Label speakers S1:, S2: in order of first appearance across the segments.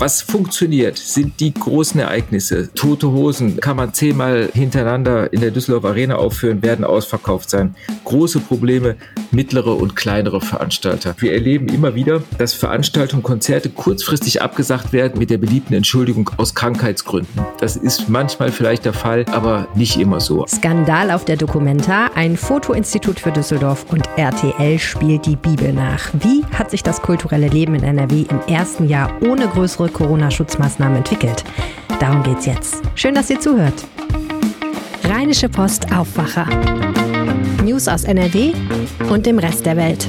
S1: Was funktioniert, sind die großen Ereignisse. Tote Hosen kann man zehnmal hintereinander in der Düsseldorf Arena aufführen, werden ausverkauft sein. Große Probleme, mittlere und kleinere Veranstalter. Wir erleben immer wieder, dass Veranstaltungen, Konzerte kurzfristig abgesagt werden mit der beliebten Entschuldigung aus Krankheitsgründen. Das ist manchmal vielleicht der Fall, aber nicht immer so.
S2: Skandal auf der Documenta, ein Fotoinstitut für Düsseldorf und RTL spielt die Bibel nach. Wie hat sich das kulturelle Leben in NRW im ersten Jahr ohne größere Corona-Schutzmaßnahmen entwickelt. Darum geht's jetzt. Schön, dass ihr zuhört. Rheinische Post Aufwacher. News aus NRW und dem Rest der Welt.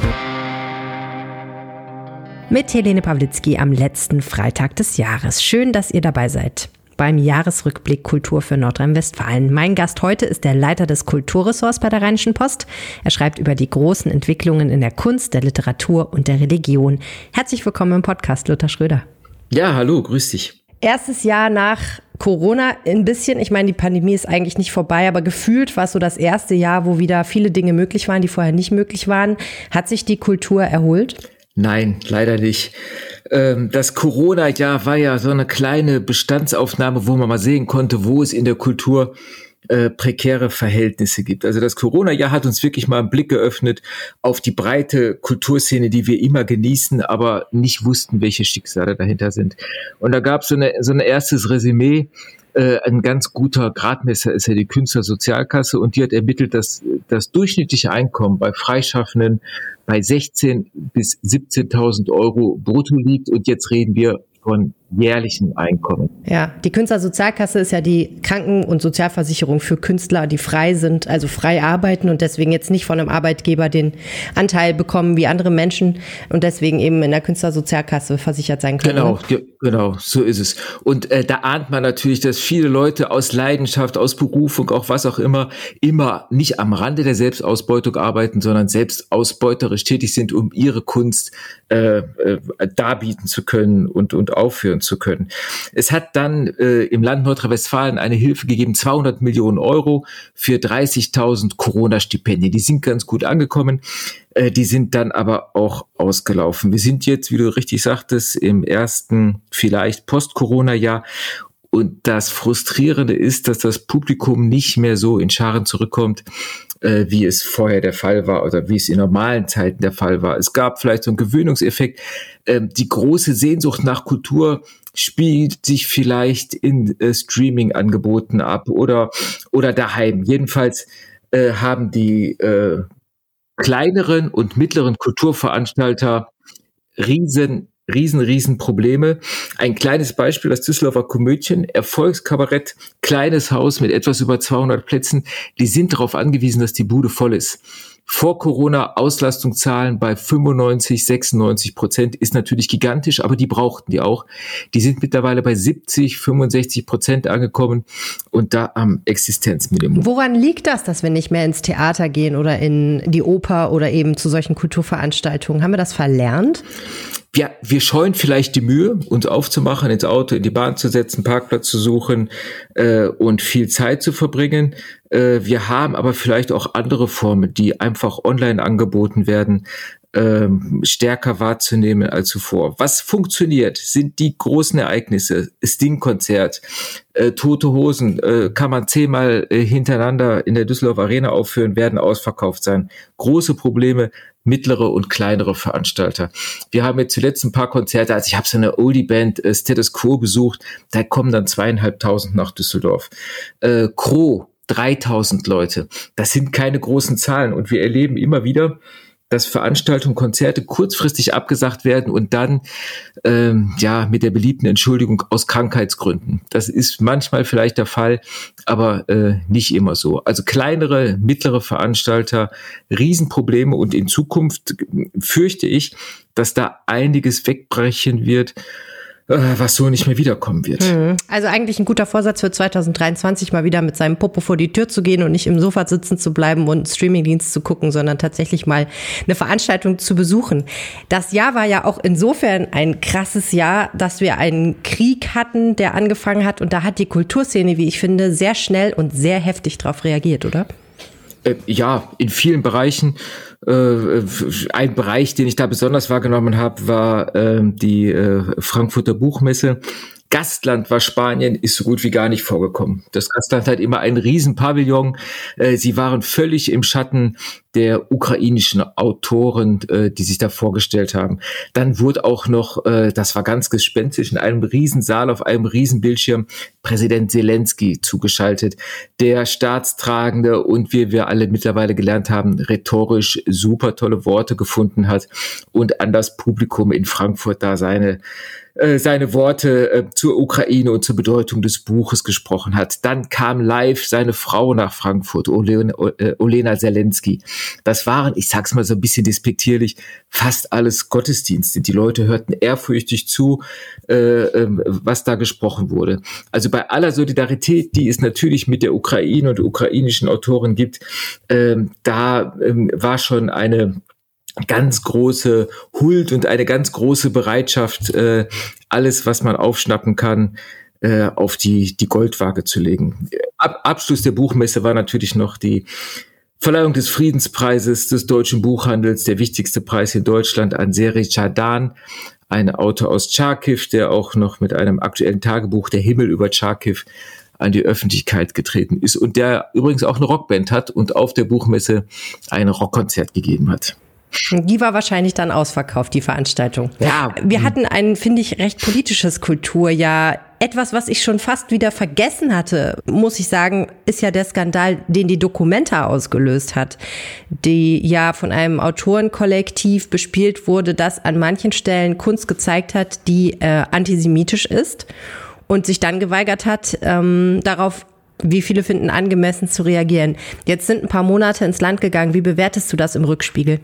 S2: Mit Helene Pawlitzki am letzten Freitag des Jahres. Schön, dass ihr dabei seid beim Jahresrückblick Kultur für Nordrhein-Westfalen. Mein Gast heute ist der Leiter des Kulturressorts bei der Rheinischen Post. Er schreibt über die großen Entwicklungen in der Kunst, der Literatur und der Religion. Herzlich willkommen im Podcast, Luther Schröder.
S1: Ja, hallo, grüß dich.
S2: Erstes Jahr nach Corona ein bisschen, ich meine, die Pandemie ist eigentlich nicht vorbei, aber gefühlt war es so das erste Jahr, wo wieder viele Dinge möglich waren, die vorher nicht möglich waren. Hat sich die Kultur erholt?
S1: Nein, leider nicht. Ähm, das Corona-Jahr war ja so eine kleine Bestandsaufnahme, wo man mal sehen konnte, wo es in der Kultur äh, prekäre Verhältnisse gibt. Also das Corona-Jahr hat uns wirklich mal einen Blick geöffnet auf die breite Kulturszene, die wir immer genießen, aber nicht wussten, welche Schicksale dahinter sind. Und da gab so es so ein erstes Resümee. Äh, ein ganz guter Gradmesser ist ja die Künstlersozialkasse und die hat ermittelt, dass das durchschnittliche Einkommen bei Freischaffenden bei 16 bis 17.000 Euro brutto liegt. Und jetzt reden wir von jährlichen Einkommen.
S2: Ja, die Künstlersozialkasse ist ja die Kranken- und Sozialversicherung für Künstler, die frei sind, also frei arbeiten und deswegen jetzt nicht von einem Arbeitgeber den Anteil bekommen wie andere Menschen und deswegen eben in der Künstlersozialkasse versichert sein können.
S1: Genau, genau, so ist es. Und äh, da ahnt man natürlich, dass viele Leute aus Leidenschaft, aus Berufung, auch was auch immer, immer nicht am Rande der Selbstausbeutung arbeiten, sondern selbst ausbeuterisch tätig sind, um ihre Kunst äh, äh, darbieten zu können und, und aufführen zu können. Es hat dann äh, im Land Nordrhein-Westfalen eine Hilfe gegeben, 200 Millionen Euro für 30.000 Corona-Stipendien. Die sind ganz gut angekommen. Äh, die sind dann aber auch ausgelaufen. Wir sind jetzt, wie du richtig sagtest, im ersten vielleicht Post-Corona-Jahr und das Frustrierende ist, dass das Publikum nicht mehr so in Scharen zurückkommt, äh, wie es vorher der Fall war oder wie es in normalen Zeiten der Fall war. Es gab vielleicht so einen Gewöhnungseffekt. Ähm, die große Sehnsucht nach Kultur spielt sich vielleicht in äh, Streaming-Angeboten ab oder, oder daheim. Jedenfalls äh, haben die äh, kleineren und mittleren Kulturveranstalter riesen riesen, riesen Probleme. Ein kleines Beispiel, das Düsseldorfer Komödien, Erfolgskabarett, kleines Haus mit etwas über 200 Plätzen, die sind darauf angewiesen, dass die Bude voll ist. Vor Corona Auslastungszahlen bei 95, 96 Prozent ist natürlich gigantisch, aber die brauchten die auch. Die sind mittlerweile bei 70, 65 Prozent angekommen und da am Existenzminimum.
S2: Woran liegt das, dass wir nicht mehr ins Theater gehen oder in die Oper oder eben zu solchen Kulturveranstaltungen? Haben wir das verlernt?
S1: ja, wir scheuen vielleicht die Mühe, uns aufzumachen, ins Auto, in die Bahn zu setzen, Parkplatz zu suchen äh, und viel Zeit zu verbringen. Äh, wir haben aber vielleicht auch andere Formen, die einfach online angeboten werden, ähm, stärker wahrzunehmen als zuvor. Was funktioniert, sind die großen Ereignisse. Sting-Konzert, äh, Tote Hosen, äh, kann man zehnmal äh, hintereinander in der Düsseldorf Arena aufführen, werden ausverkauft sein. Große Probleme, mittlere und kleinere Veranstalter. Wir haben jetzt zuletzt ein paar Konzerte, also ich habe so eine Oldie-Band äh, Status Quo besucht, da kommen dann zweieinhalbtausend nach Düsseldorf. Äh, Kro, 3000 Leute. Das sind keine großen Zahlen und wir erleben immer wieder, dass Veranstaltungen, Konzerte kurzfristig abgesagt werden und dann ähm, ja mit der beliebten Entschuldigung aus Krankheitsgründen. Das ist manchmal vielleicht der Fall, aber äh, nicht immer so. Also kleinere, mittlere Veranstalter, Riesenprobleme und in Zukunft fürchte ich, dass da einiges wegbrechen wird äh, was so nicht mehr wiederkommen wird.
S2: Hm. Also eigentlich ein guter Vorsatz für 2023 mal wieder mit seinem Popo vor die Tür zu gehen und nicht im Sofa sitzen zu bleiben und einen Streamingdienst zu gucken, sondern tatsächlich mal eine Veranstaltung zu besuchen. Das Jahr war ja auch insofern ein krasses Jahr, dass wir einen Krieg hatten, der angefangen hat und da hat die Kulturszene, wie ich finde, sehr schnell und sehr heftig darauf reagiert, oder?
S1: Äh, ja, in vielen Bereichen Äh, ein Bereich, den ich da besonders wahrgenommen habe, war äh, die äh, Frankfurter Buchmesse. Gastland war Spanien, ist so gut wie gar nicht vorgekommen. Das Gastland hat immer einen Riesenpavillon. Äh, sie waren völlig im Schatten der ukrainischen Autoren, äh, die sich da vorgestellt haben. Dann wurde auch noch, äh, das war ganz gespenstisch, in einem Riesensaal auf einem Riesenbildschirm Präsident Zelensky zugeschaltet, der staatstragende und wie wir alle mittlerweile gelernt haben, rhetorisch super tolle Worte gefunden hat und an das Publikum in Frankfurt da seine äh, seine Worte äh, zur Ukraine und zur Bedeutung des Buches gesprochen hat. Dann kam live seine Frau nach Frankfurt, Olena, äh, Zelensky. Das waren, ich sag's mal so ein bisschen despektierlich, fast alles Gottesdienste. Die Leute hörten ehrfürchtig zu, äh, äh, was da gesprochen wurde. Also bei aller Solidarität, die es natürlich mit der Ukraine und ukrainischen Autoren gibt, äh, da äh, war schon eine ganz große Huld und eine ganz große Bereitschaft, äh, alles, was man aufschnappen kann, äh, auf die, die Goldwaage zu legen. Ab, Abschluss der Buchmesse war natürlich noch die Verleihung des Friedenspreises des deutschen Buchhandels, der wichtigste Preis in Deutschland an Seri Chadan, ein Autor aus Charkiw, der auch noch mit einem aktuellen Tagebuch Der Himmel über Charkiw an die Öffentlichkeit getreten ist und der übrigens auch eine Rockband hat und auf der Buchmesse ein Rockkonzert gegeben hat.
S2: Die war wahrscheinlich dann ausverkauft, die Veranstaltung. Ja. Wir hatten ein, finde ich, recht politisches Kulturjahr. Etwas, was ich schon fast wieder vergessen hatte, muss ich sagen, ist ja der Skandal, den die Documenta ausgelöst hat, die ja von einem Autorenkollektiv bespielt wurde, das an manchen Stellen Kunst gezeigt hat, die äh, antisemitisch ist und sich dann geweigert hat, ähm, darauf wie viele finden angemessen zu reagieren. Jetzt sind ein paar Monate ins Land gegangen. Wie bewertest du das im Rückspiegel?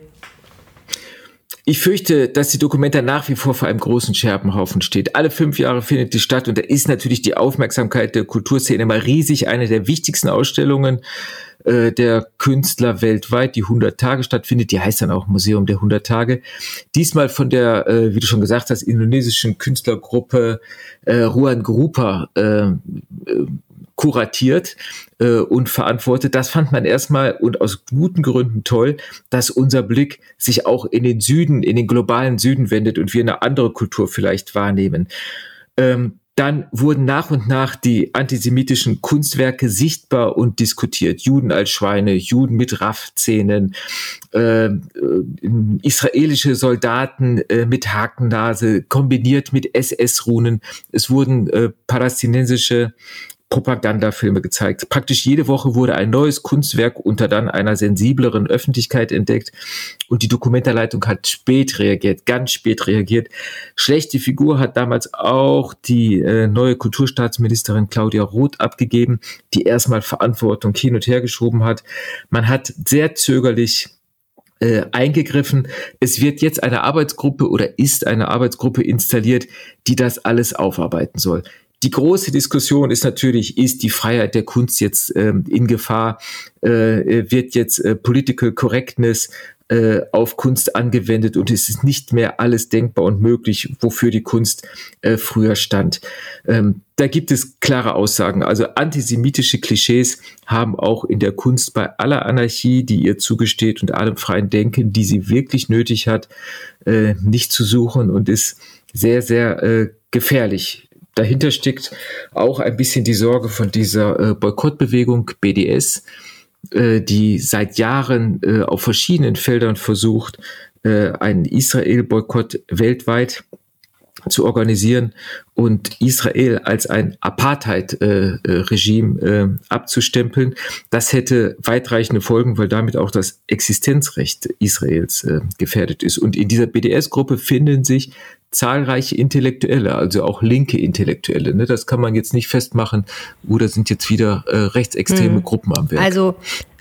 S1: Ich fürchte, dass die Dokumenta nach wie vor vor einem großen Scherbenhaufen steht. Alle fünf Jahre findet die statt und da ist natürlich die Aufmerksamkeit der Kulturszene mal riesig. Eine der wichtigsten Ausstellungen äh, der Künstler weltweit, die 100 Tage stattfindet. Die heißt dann auch Museum der 100 Tage. Diesmal von der, äh, wie du schon gesagt hast, indonesischen Künstlergruppe äh, Ruan Grupa äh, äh kuratiert äh, und verantwortet. Das fand man erstmal und aus guten Gründen toll, dass unser Blick sich auch in den Süden, in den globalen Süden wendet und wir eine andere Kultur vielleicht wahrnehmen. Ähm, dann wurden nach und nach die antisemitischen Kunstwerke sichtbar und diskutiert. Juden als Schweine, Juden mit Raffzähnen, äh, äh, israelische Soldaten äh, mit Hakennase, kombiniert mit SS-Runen. Es wurden äh, palästinensische Propagandafilme gezeigt. Praktisch jede Woche wurde ein neues Kunstwerk unter dann einer sensibleren Öffentlichkeit entdeckt und die Dokumentarleitung hat spät reagiert, ganz spät reagiert. Schlechte Figur hat damals auch die äh, neue Kulturstaatsministerin Claudia Roth abgegeben, die erstmal Verantwortung hin und her geschoben hat. Man hat sehr zögerlich äh, eingegriffen. Es wird jetzt eine Arbeitsgruppe oder ist eine Arbeitsgruppe installiert, die das alles aufarbeiten soll. Die große Diskussion ist natürlich, ist die Freiheit der Kunst jetzt ähm, in Gefahr? Äh, wird jetzt äh, Political Correctness äh, auf Kunst angewendet und es ist nicht mehr alles denkbar und möglich, wofür die Kunst äh, früher stand. Ähm, da gibt es klare Aussagen. Also antisemitische Klischees haben auch in der Kunst bei aller Anarchie, die ihr zugesteht und allem freien Denken, die sie wirklich nötig hat, äh, nicht zu suchen und ist sehr, sehr äh, gefährlich dahinter steckt auch ein bisschen die Sorge von dieser äh, Boykottbewegung BDS, äh, die seit Jahren äh, auf verschiedenen Feldern versucht, äh, einen Israel-Boykott weltweit zu organisieren und Israel als ein Apartheid-Regime äh, äh, abzustempeln. Das hätte weitreichende Folgen, weil damit auch das Existenzrecht Israels äh, gefährdet ist. Und in dieser BDS-Gruppe finden sich zahlreiche Intellektuelle, also auch linke Intellektuelle. Ne? Das kann man jetzt nicht festmachen, oder sind jetzt wieder äh, rechtsextreme mhm. Gruppen am Werk.
S2: Also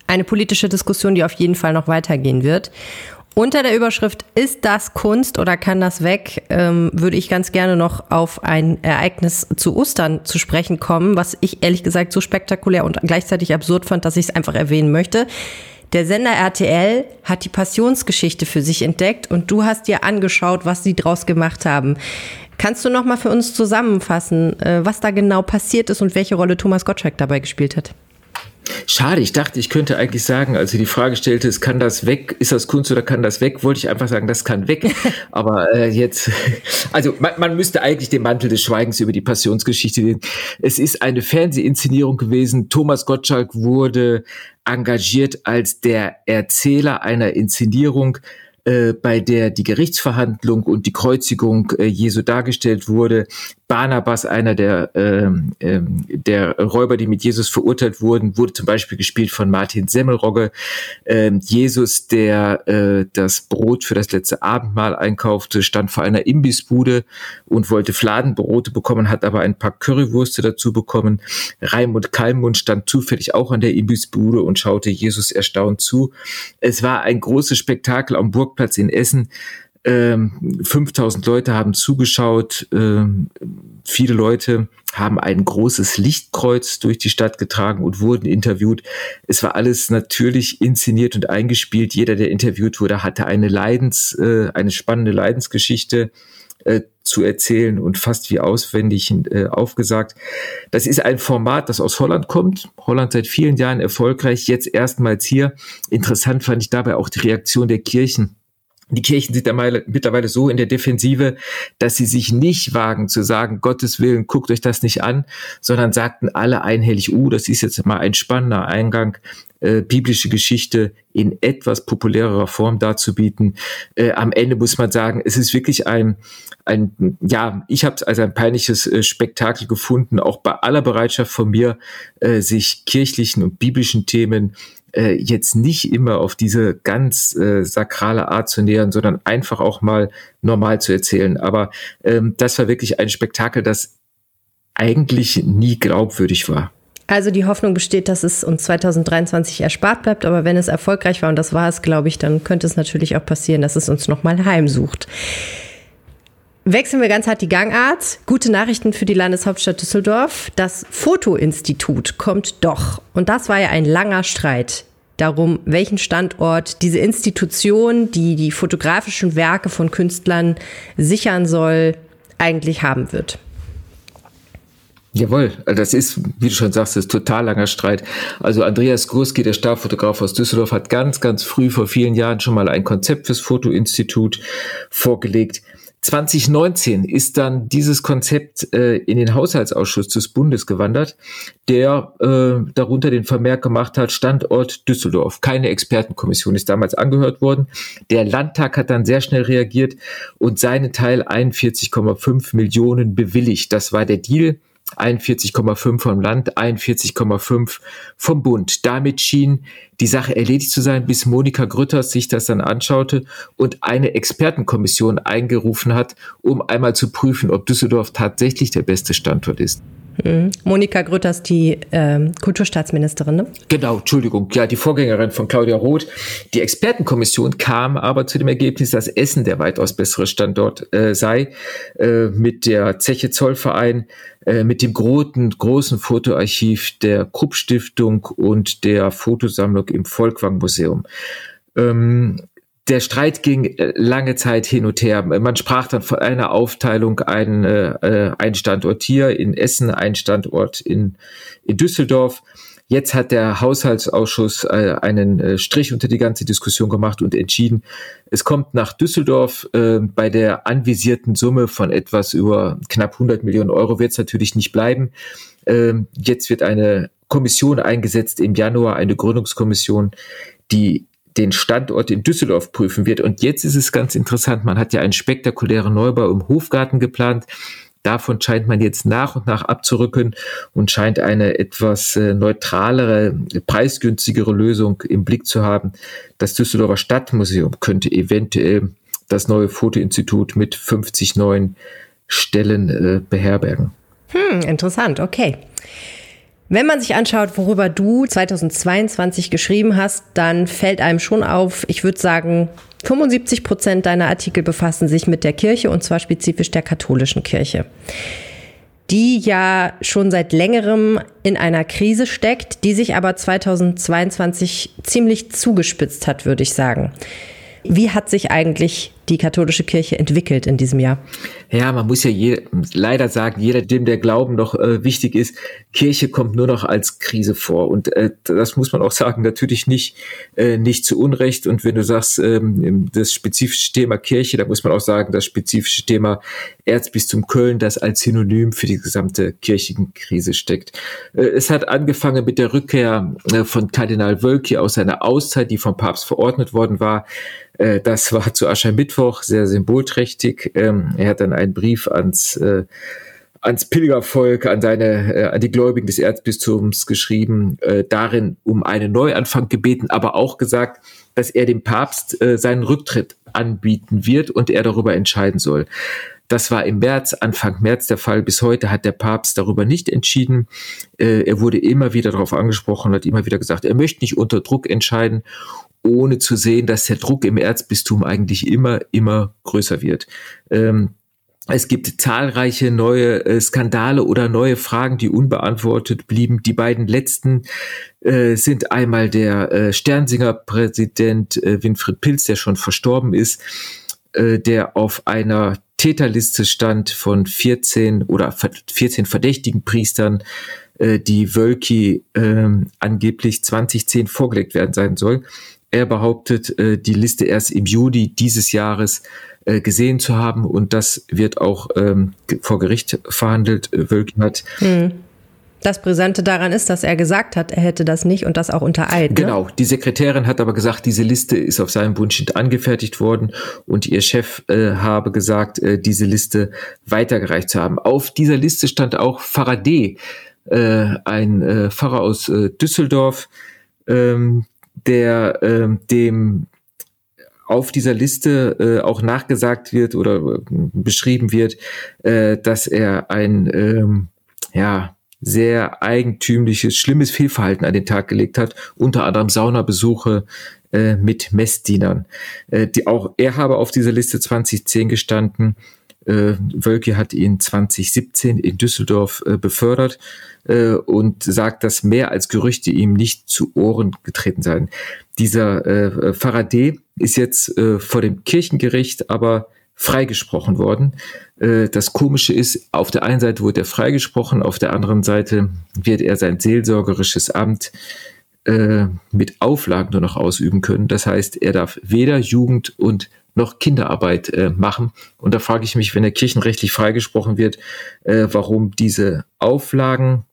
S2: eine politische Diskussion, die auf jeden Fall noch weitergehen wird. Unter der Überschrift Ist das Kunst oder kann das weg? Ähm, würde ich ganz gerne noch auf ein Ereignis zu Ostern zu sprechen kommen, was ich ehrlich gesagt so spektakulär und gleichzeitig absurd fand, dass ich es einfach erwähnen möchte. Der Sender RTL hat die Passionsgeschichte für sich entdeckt und du hast dir angeschaut, was sie draus gemacht haben. Kannst du noch mal für uns zusammenfassen, äh, was da genau passiert ist und welche Rolle Thomas Gottschalk dabei gespielt hat?
S1: Schade, ich dachte, ich könnte eigentlich sagen, als sie die Frage stellte, es kann das weg, ist das Kunst oder kann das weg, wollte ich einfach sagen, das kann weg. Aber äh, jetzt, also man, man müsste eigentlich den Mantel des Schweigens über die Passionsgeschichte legen. Es ist eine Fernsehinszenierung gewesen. Thomas Gottschalk wurde engagiert als der Erzähler einer Inszenierung äh, bei der die Gerichtsverhandlung und die Kreuzigung äh, Jesu dargestellt wurde. Barnabas, einer der, ähm, ähm, der Räuber, die mit Jesus verurteilt wurden, wurde zum Beispiel gespielt von Martin Semmelrogge. Ähm, Jesus, der äh, das Brot für das letzte Abendmahl einkaufte, stand vor einer Imbissbude und wollte Fladenbrote bekommen, hat aber ein paar Currywürste dazu bekommen. Raimund Kalmund stand zufällig auch an der Imbissbude und schaute Jesus erstaunt zu. Es war ein großes Spektakel am Burgplatz in Essen. 5000 ähm, Leute haben zugeschaut. Ähm, viele Leute haben ein großes Lichtkreuz durch die Stadt getragen und wurden interviewt. Es war alles natürlich inszeniert und eingespielt. Jeder, der interviewt wurde, hatte eine Leidens, äh, eine spannende Leidensgeschichte äh, zu erzählen und fast wie auswendig äh, aufgesagt. Das ist ein Format, das aus Holland kommt. Holland seit vielen Jahren erfolgreich, jetzt erstmals hier. Interessant fand ich dabei auch die Reaktion der Kirchen die Kirchen sind mittlerweile so in der Defensive, dass sie sich nicht wagen zu sagen, Gottes Willen, guckt euch das nicht an, sondern sagten alle einhellig, uh, das ist jetzt mal ein spannender Eingang, äh, biblische Geschichte in etwas populärerer Form darzubieten. Äh, am Ende muss man sagen, es ist wirklich ein, ein ja, ich habe es als ein peinliches äh, Spektakel gefunden, auch bei aller Bereitschaft von mir, äh, sich kirchlichen und biblischen Themen äh, jetzt nicht immer auf diese ganz äh, sakrale Art zu nähern, sondern einfach auch mal normal zu erzählen. Aber ähm, das war wirklich ein Spektakel, das eigentlich nie glaubwürdig war.
S2: Also die Hoffnung besteht, dass es uns 2023 erspart bleibt, aber wenn es erfolgreich war und das war es, glaube ich, dann könnte es natürlich auch passieren, dass es uns nochmal heimsucht. Wechseln wir ganz hart die Gangart. Gute Nachrichten für die Landeshauptstadt Düsseldorf. Das Fotoinstitut kommt doch. Und das war ja ein langer Streit darum, welchen Standort diese Institution, die die fotografischen Werke von Künstlern sichern soll, eigentlich haben wird.
S1: Jawohl, das ist, wie du schon sagst, ist total langer Streit. Also Andreas Gurski, der Starfotograf aus Düsseldorf, hat ganz, ganz früh vor vielen Jahren schon mal ein Konzept fürs Fotoinstitut vorgelegt. 2019 ist dann dieses Konzept äh, in den Haushaltsausschuss des Bundes gewandert, der äh, darunter den Vermerk gemacht hat, Standort Düsseldorf. Keine Expertenkommission ist damals angehört worden. Der Landtag hat dann sehr schnell reagiert und seinen Teil 41,5 Millionen bewilligt. Das war der Deal. 41,5 vom Land, 41,5 vom Bund. Damit schien die Sache erledigt zu sein, bis Monika Grütters sich das dann anschaute und eine Expertenkommission eingerufen hat, um einmal zu prüfen, ob Düsseldorf tatsächlich der beste Standort ist.
S2: Mhm. Monika Grütters, die ähm, Kulturstaatsministerin, ne?
S1: Genau, Entschuldigung, ja, die Vorgängerin von Claudia Roth. Die Expertenkommission kam aber zu dem Ergebnis, dass Essen der weitaus bessere Standort äh, sei, äh, mit der Zeche Zollverein, äh, mit dem großen, großen Fotoarchiv der Krupp Stiftung und der Fotosammlung im Volkwang Museum. Ähm, der Streit ging äh, lange Zeit hin und her. Man sprach dann von einer Aufteilung, ein, äh, ein Standort hier in Essen, ein Standort in, in Düsseldorf. Jetzt hat der Haushaltsausschuss äh, einen äh, Strich unter die ganze Diskussion gemacht und entschieden, es kommt nach Düsseldorf. Äh, bei der anvisierten Summe von etwas über knapp 100 Millionen Euro wird es natürlich nicht bleiben. Ähm, jetzt wird eine Kommission eingesetzt im Januar, eine Gründungskommission, die den Standort in Düsseldorf prüfen wird. Und jetzt ist es ganz interessant, man hat ja einen spektakulären Neubau im Hofgarten geplant. Davon scheint man jetzt nach und nach abzurücken und scheint eine etwas äh, neutralere, preisgünstigere Lösung im Blick zu haben. Das Düsseldorfer Stadtmuseum könnte eventuell das neue Fotoinstitut mit 50 neuen Stellen äh, beherbergen.
S2: Hm, interessant, okay. Wenn man sich anschaut, worüber du 2022 geschrieben hast, dann fällt einem schon auf, ich würde sagen, 75 Prozent deiner Artikel befassen sich mit der Kirche und zwar spezifisch der katholischen Kirche, die ja schon seit längerem in einer Krise steckt, die sich aber 2022 ziemlich zugespitzt hat, würde ich sagen. Wie hat sich eigentlich die katholische Kirche entwickelt in diesem Jahr?
S1: Ja, man muss ja je, leider sagen, jeder, dem der Glauben noch äh, wichtig ist, Kirche kommt nur noch als Krise vor. Und äh, das muss man auch sagen, natürlich nicht, äh, nicht zu Unrecht. Und wenn du sagst, ähm, das spezifische Thema Kirche, da muss man auch sagen, das spezifische Thema Erzbistum Köln, das als Synonym für die gesamte Kirchenkrise steckt. Äh, es hat angefangen mit der Rückkehr äh, von Kardinal Wölki aus seiner Auszeit, die vom Papst verordnet worden war. Äh, das war zu Aschermittwoch sehr symbolträchtig. Ähm, er hat dann einen Brief ans ans Pilgervolk, an seine, äh, an die Gläubigen des Erzbistums geschrieben, äh, darin um einen Neuanfang gebeten, aber auch gesagt, dass er dem Papst äh, seinen Rücktritt anbieten wird und er darüber entscheiden soll. Das war im März, Anfang März der Fall. Bis heute hat der Papst darüber nicht entschieden. Äh, er wurde immer wieder darauf angesprochen, hat immer wieder gesagt, er möchte nicht unter Druck entscheiden, ohne zu sehen, dass der Druck im Erzbistum eigentlich immer, immer größer wird. Ähm, es gibt zahlreiche neue äh, Skandale oder neue Fragen, die unbeantwortet blieben. Die beiden letzten äh, sind einmal der äh, Sternsinger-Präsident äh, Winfried Pilz, der schon verstorben ist, äh, der auf einer Täterliste stand von 14 oder 14 verdächtigen Priestern, die Wölki äh, angeblich 2010 vorgelegt werden sein soll. Er behauptet, äh, die Liste erst im Juli dieses Jahres äh, gesehen zu haben und das wird auch ähm, vor Gericht verhandelt. Äh, Wölkin hat hm.
S2: Das Brisante daran ist, dass er gesagt hat, er hätte das nicht und das auch unter Eid.
S1: Ne? Genau, die Sekretärin hat aber gesagt, diese Liste ist auf seinem Wunsch angefertigt worden und ihr Chef äh, habe gesagt, äh, diese Liste weitergereicht zu haben. Auf dieser Liste stand auch Faraday, äh, ein äh, Pfarrer aus äh, Düsseldorf, ähm, der äh, dem auf dieser Liste äh, auch nachgesagt wird oder äh, beschrieben wird, äh, dass er ein ähm, ja sehr eigentümliches, schlimmes Fehlverhalten an den Tag gelegt hat, unter anderem Saunabesuche äh, mit Messdienern. Äh, die auch er habe auf dieser Liste 2010 gestanden. Äh, Wölke hat ihn 2017 in Düsseldorf äh, befördert äh, und sagt, dass mehr als Gerüchte ihm nicht zu Ohren getreten seien. Dieser äh, Faraday ist jetzt äh, vor dem Kirchengericht aber freigesprochen worden. Äh, das Komische ist, auf der einen Seite wurde er freigesprochen, auf der anderen Seite wird er sein seelsorgerisches Amt äh, mit Auflagen nur noch ausüben können. Das heißt, er darf weder Jugend und noch Kinderarbeit äh, machen. Und da frage ich mich, wenn er kirchenrechtlich freigesprochen wird, äh, warum diese Auflagen,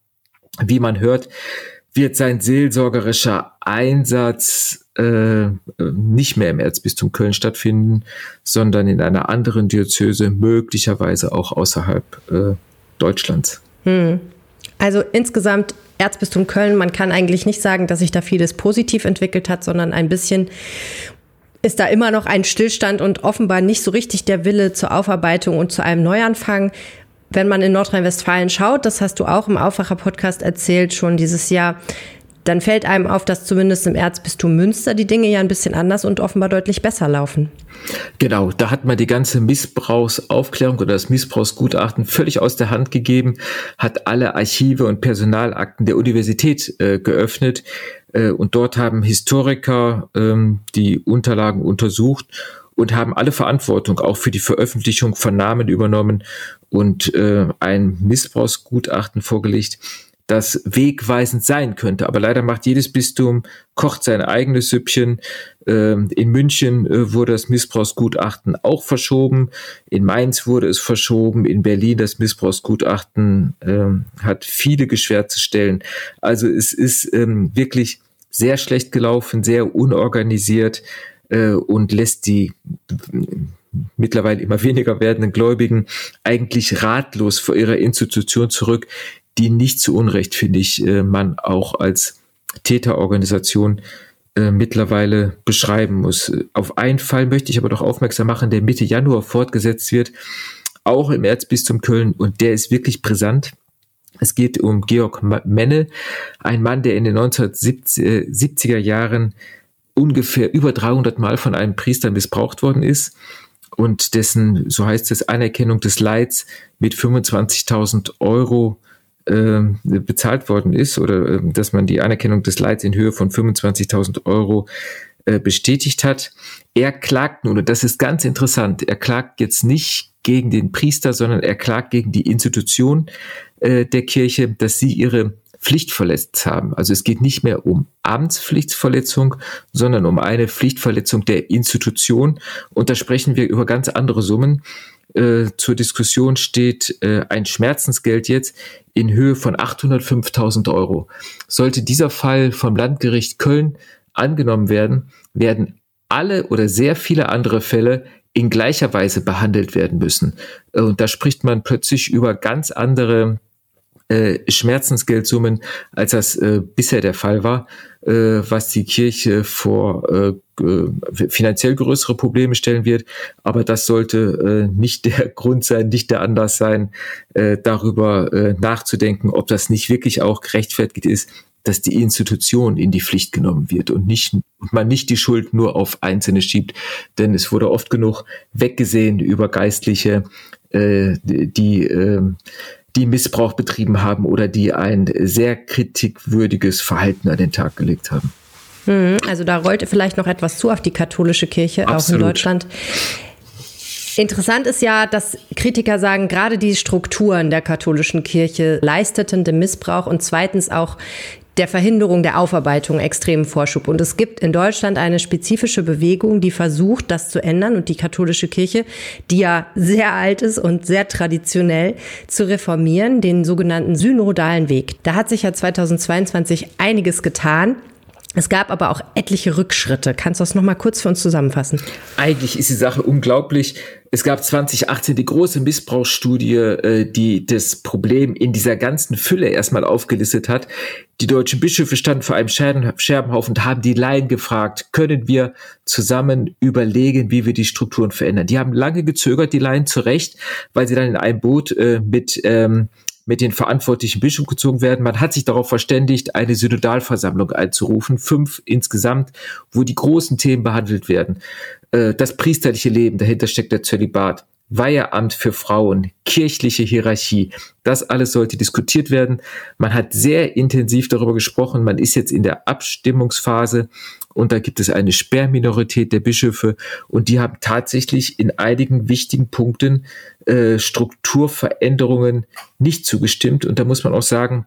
S1: wie man hört, wird sein seelsorgerischer Einsatz äh, nicht mehr im Erzbistum Köln stattfinden, sondern in einer anderen Diözese, möglicherweise auch außerhalb äh, Deutschlands. Hm.
S2: Also insgesamt Erzbistum Köln, man kann eigentlich nicht sagen, dass sich da vieles positiv entwickelt hat, sondern ein bisschen ist da immer noch ein Stillstand und offenbar nicht so richtig der Wille zur Aufarbeitung und zu einem Neuanfang. Wenn man in Nordrhein-Westfalen schaut, das hast du auch im Aufwacher-Podcast erzählt, schon dieses Jahr, dann fällt einem auf, dass zumindest im Erzbistum Münster die Dinge ja ein bisschen anders und offenbar deutlich besser laufen.
S1: Genau, da hat man die ganze Missbrauchsaufklärung oder das Missbrauchsgutachten völlig aus der Hand gegeben, hat alle Archive und Personalakten der Universität äh, geöffnet äh, und dort haben Historiker ähm, die Unterlagen untersucht und haben alle Verantwortung auch für die Veröffentlichung von Namen übernommen und äh, ein Missbrauchsgutachten vorgelegt, das wegweisend sein könnte. Aber leider macht jedes Bistum, kocht sein eigenes Süppchen. Ähm, in München äh, wurde das Missbrauchsgutachten auch verschoben. In Mainz wurde es verschoben. In Berlin das Missbrauchsgutachten äh, hat viele geschwärzte Stellen. Also es ist ähm, wirklich sehr schlecht gelaufen, sehr unorganisiert äh, und lässt die mittlerweile immer weniger werdenden Gläubigen eigentlich ratlos vor ihrer Institution zurück, die nicht zu Unrecht, finde ich, äh, man auch als Täterorganisation äh, mittlerweile beschreiben muss. Auf einen Fall möchte ich aber doch aufmerksam machen, der Mitte Januar fortgesetzt wird, auch im Erzbistum Köln und der ist wirklich brisant. Es geht um Georg Menne, ein Mann, der in den 1970er Jahren ungefähr über 300 Mal von einem Priester missbraucht worden ist und dessen, so heißt es, Anerkennung des Leids mit 25.000 Euro äh, bezahlt worden ist oder äh, dass man die Anerkennung des Leids in Höhe von 25.000 Euro äh, bestätigt hat. Er klagt nun, und das ist ganz interessant, er klagt jetzt nicht gegen den Priester, sondern er klagt gegen die Institution äh, der Kirche, dass sie ihre Pflicht verletzt haben. Also es geht nicht mehr um Amtspflichtverletzung, sondern um eine Pflichtverletzung der Institution. Und da sprechen wir über ganz andere Summen. Äh, zur Diskussion steht äh, ein Schmerzensgeld jetzt in Höhe von 805.000 Euro. Sollte dieser Fall vom Landgericht Köln angenommen werden, werden alle oder sehr viele andere Fälle in gleicher Weise behandelt werden müssen. Äh, und da spricht man plötzlich über ganz andere äh, Schmerzensgeldsummen, als das äh, bisher der Fall war, äh, was die Kirche vor äh, finanziell größere Probleme stellen wird. Aber das sollte äh, nicht der Grund sein, nicht der Anlass sein, äh, darüber äh, nachzudenken, ob das nicht wirklich auch gerechtfertigt ist, dass die Institution in die Pflicht genommen wird und nicht man nicht die Schuld nur auf Einzelne schiebt, denn es wurde oft genug weggesehen über Geistliche, äh, die äh, die Missbrauch betrieben haben oder die ein sehr kritikwürdiges Verhalten an den Tag gelegt haben.
S2: Hm, also da rollte vielleicht noch etwas zu auf die katholische Kirche, Absolut. auch in Deutschland. Interessant ist ja, dass Kritiker sagen, gerade die Strukturen der katholischen Kirche leisteten den Missbrauch und zweitens auch der Verhinderung der Aufarbeitung extremen Vorschub. Und es gibt in Deutschland eine spezifische Bewegung, die versucht, das zu ändern und die katholische Kirche, die ja sehr alt ist und sehr traditionell, zu reformieren, den sogenannten synodalen Weg. Da hat sich ja 2022 einiges getan. Es gab aber auch etliche Rückschritte. Kannst du das nochmal kurz für uns zusammenfassen?
S1: Eigentlich ist die Sache unglaublich. Es gab 2018 die große Missbrauchsstudie, äh, die das Problem in dieser ganzen Fülle erstmal aufgelistet hat. Die deutschen Bischöfe standen vor einem Scherbenhaufen und haben die Laien gefragt, können wir zusammen überlegen, wie wir die Strukturen verändern. Die haben lange gezögert, die Laien zurecht, weil sie dann in einem Boot äh, mit ähm, mit den verantwortlichen Bischöfen gezogen werden. Man hat sich darauf verständigt, eine Synodalversammlung einzurufen, fünf insgesamt, wo die großen Themen behandelt werden. Äh, das priesterliche Leben, dahinter steckt der Zölibat, Weiheramt für Frauen, kirchliche Hierarchie, das alles sollte diskutiert werden. Man hat sehr intensiv darüber gesprochen. Man ist jetzt in der Abstimmungsphase und da gibt es eine Sperrminorität der Bischöfe und die haben tatsächlich in einigen wichtigen Punkten äh, Strukturveränderungen nicht zugestimmt. Und da muss man auch sagen,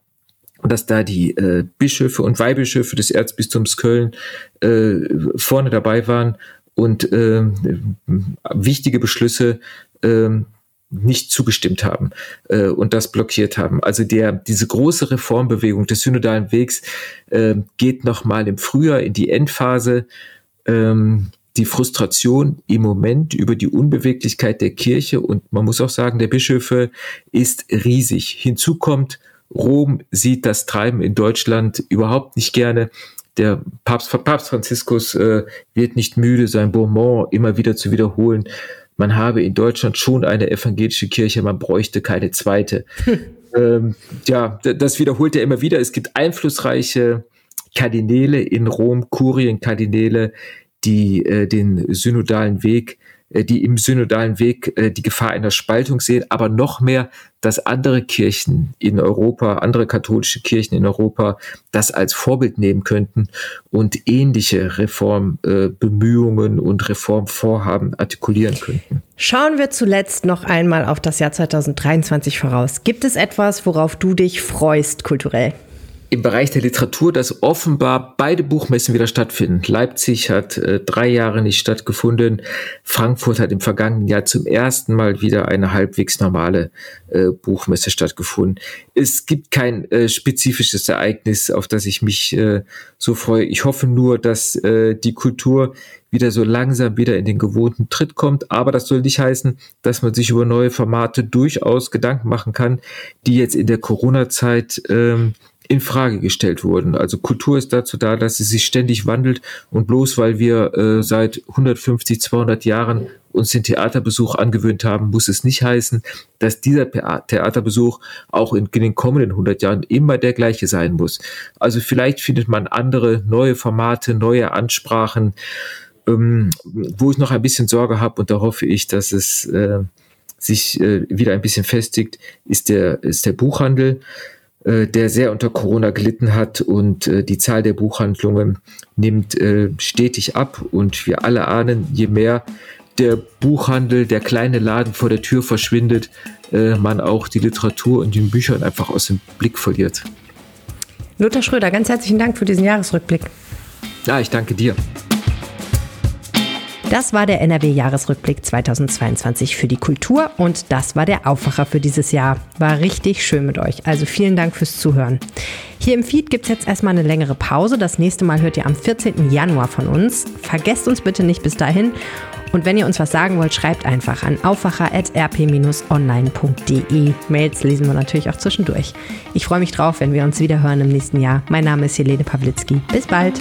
S1: dass da die äh, Bischöfe und Weihbischöfe des Erzbistums Köln äh, vorne dabei waren und äh, wichtige Beschlüsse äh, nicht zugestimmt haben äh, und das blockiert haben. Also der diese große Reformbewegung des synodalen Wegs äh, geht noch mal im Frühjahr in die Endphase. Ähm, die Frustration im Moment über die Unbeweglichkeit der Kirche und man muss auch sagen, der Bischöfe ist riesig. Hinzu kommt, Rom sieht das Treiben in Deutschland überhaupt nicht gerne. Der Papst, Papst Franziskus äh, wird nicht müde, sein Beaumont immer wieder zu wiederholen man habe in Deutschland schon eine evangelische Kirche, man bräuchte keine zweite. Hm. Ähm, ja, das wiederholt er immer wieder. Es gibt einflussreiche Kardinäle in Rom, Kurienkardinäle, die äh, den synodalen Weg die im synodalen Weg äh, die Gefahr einer Spaltung sehen, aber noch mehr, dass andere Kirchen in Europa, andere katholische Kirchen in Europa das als Vorbild nehmen könnten und ähnliche Reformbemühungen und Reformvorhaben artikulieren könnten.
S2: Schauen wir zuletzt noch einmal auf das Jahr 2023 voraus. Gibt es etwas, worauf du dich freust kulturell?
S1: Im Bereich der Literatur, dass offenbar beide Buchmessen wieder stattfinden. Leipzig hat äh, drei Jahre nicht stattgefunden. Frankfurt hat im vergangenen Jahr zum ersten Mal wieder eine halbwegs normale äh, Buchmesse stattgefunden. Es gibt kein äh, spezifisches Ereignis, auf das ich mich äh, so freue. Ich hoffe nur, dass äh, die Kultur wieder so langsam wieder in den gewohnten Tritt kommt. Aber das soll nicht heißen, dass man sich über neue Formate durchaus Gedanken machen kann, die jetzt in der Corona-Zeit ähm, in Frage gestellt wurden. Also Kultur ist dazu da, dass sie sich ständig wandelt und bloß weil wir äh, seit 150, 200 Jahren uns den Theaterbesuch angewöhnt haben, muss es nicht heißen, dass dieser Theaterbesuch auch in, in den kommenden 100 Jahren immer der gleiche sein muss. Also vielleicht findet man andere neue Formate, neue Ansprachen, ähm, wo ich noch ein bisschen Sorge habe und da hoffe ich, dass es äh, sich äh, wieder ein bisschen festigt, ist der, ist der Buchhandel äh, der sehr unter Corona gelitten hat und äh, die Zahl der Buchhandlungen nimmt äh, stetig ab und wir alle ahnen, je mehr der Buchhandel, der kleine Laden vor der Tür verschwindet, äh, man auch die Literatur und die Bücher einfach aus dem Blick verliert.
S2: Lothar Schröder, ganz herzlichen Dank für diesen Jahresrückblick.
S1: Ja, ich danke dir.
S2: Das war der NRW-Jahresrückblick 2022 für die Kultur und das war der Aufwacher für dieses Jahr. War richtig schön mit euch. Also vielen Dank fürs Zuhören. Hier im Feed gibt es jetzt erstmal eine längere Pause. Das nächste Mal hört ihr am 14. Januar von uns. Vergesst uns bitte nicht bis dahin. Und wenn ihr uns was sagen wollt, schreibt einfach an aufwacher.rp-online.de. Mails lesen wir natürlich auch zwischendurch. Ich freue mich drauf, wenn wir uns wieder hören im nächsten Jahr. Mein Name ist Helene Pawlitzki. Bis bald.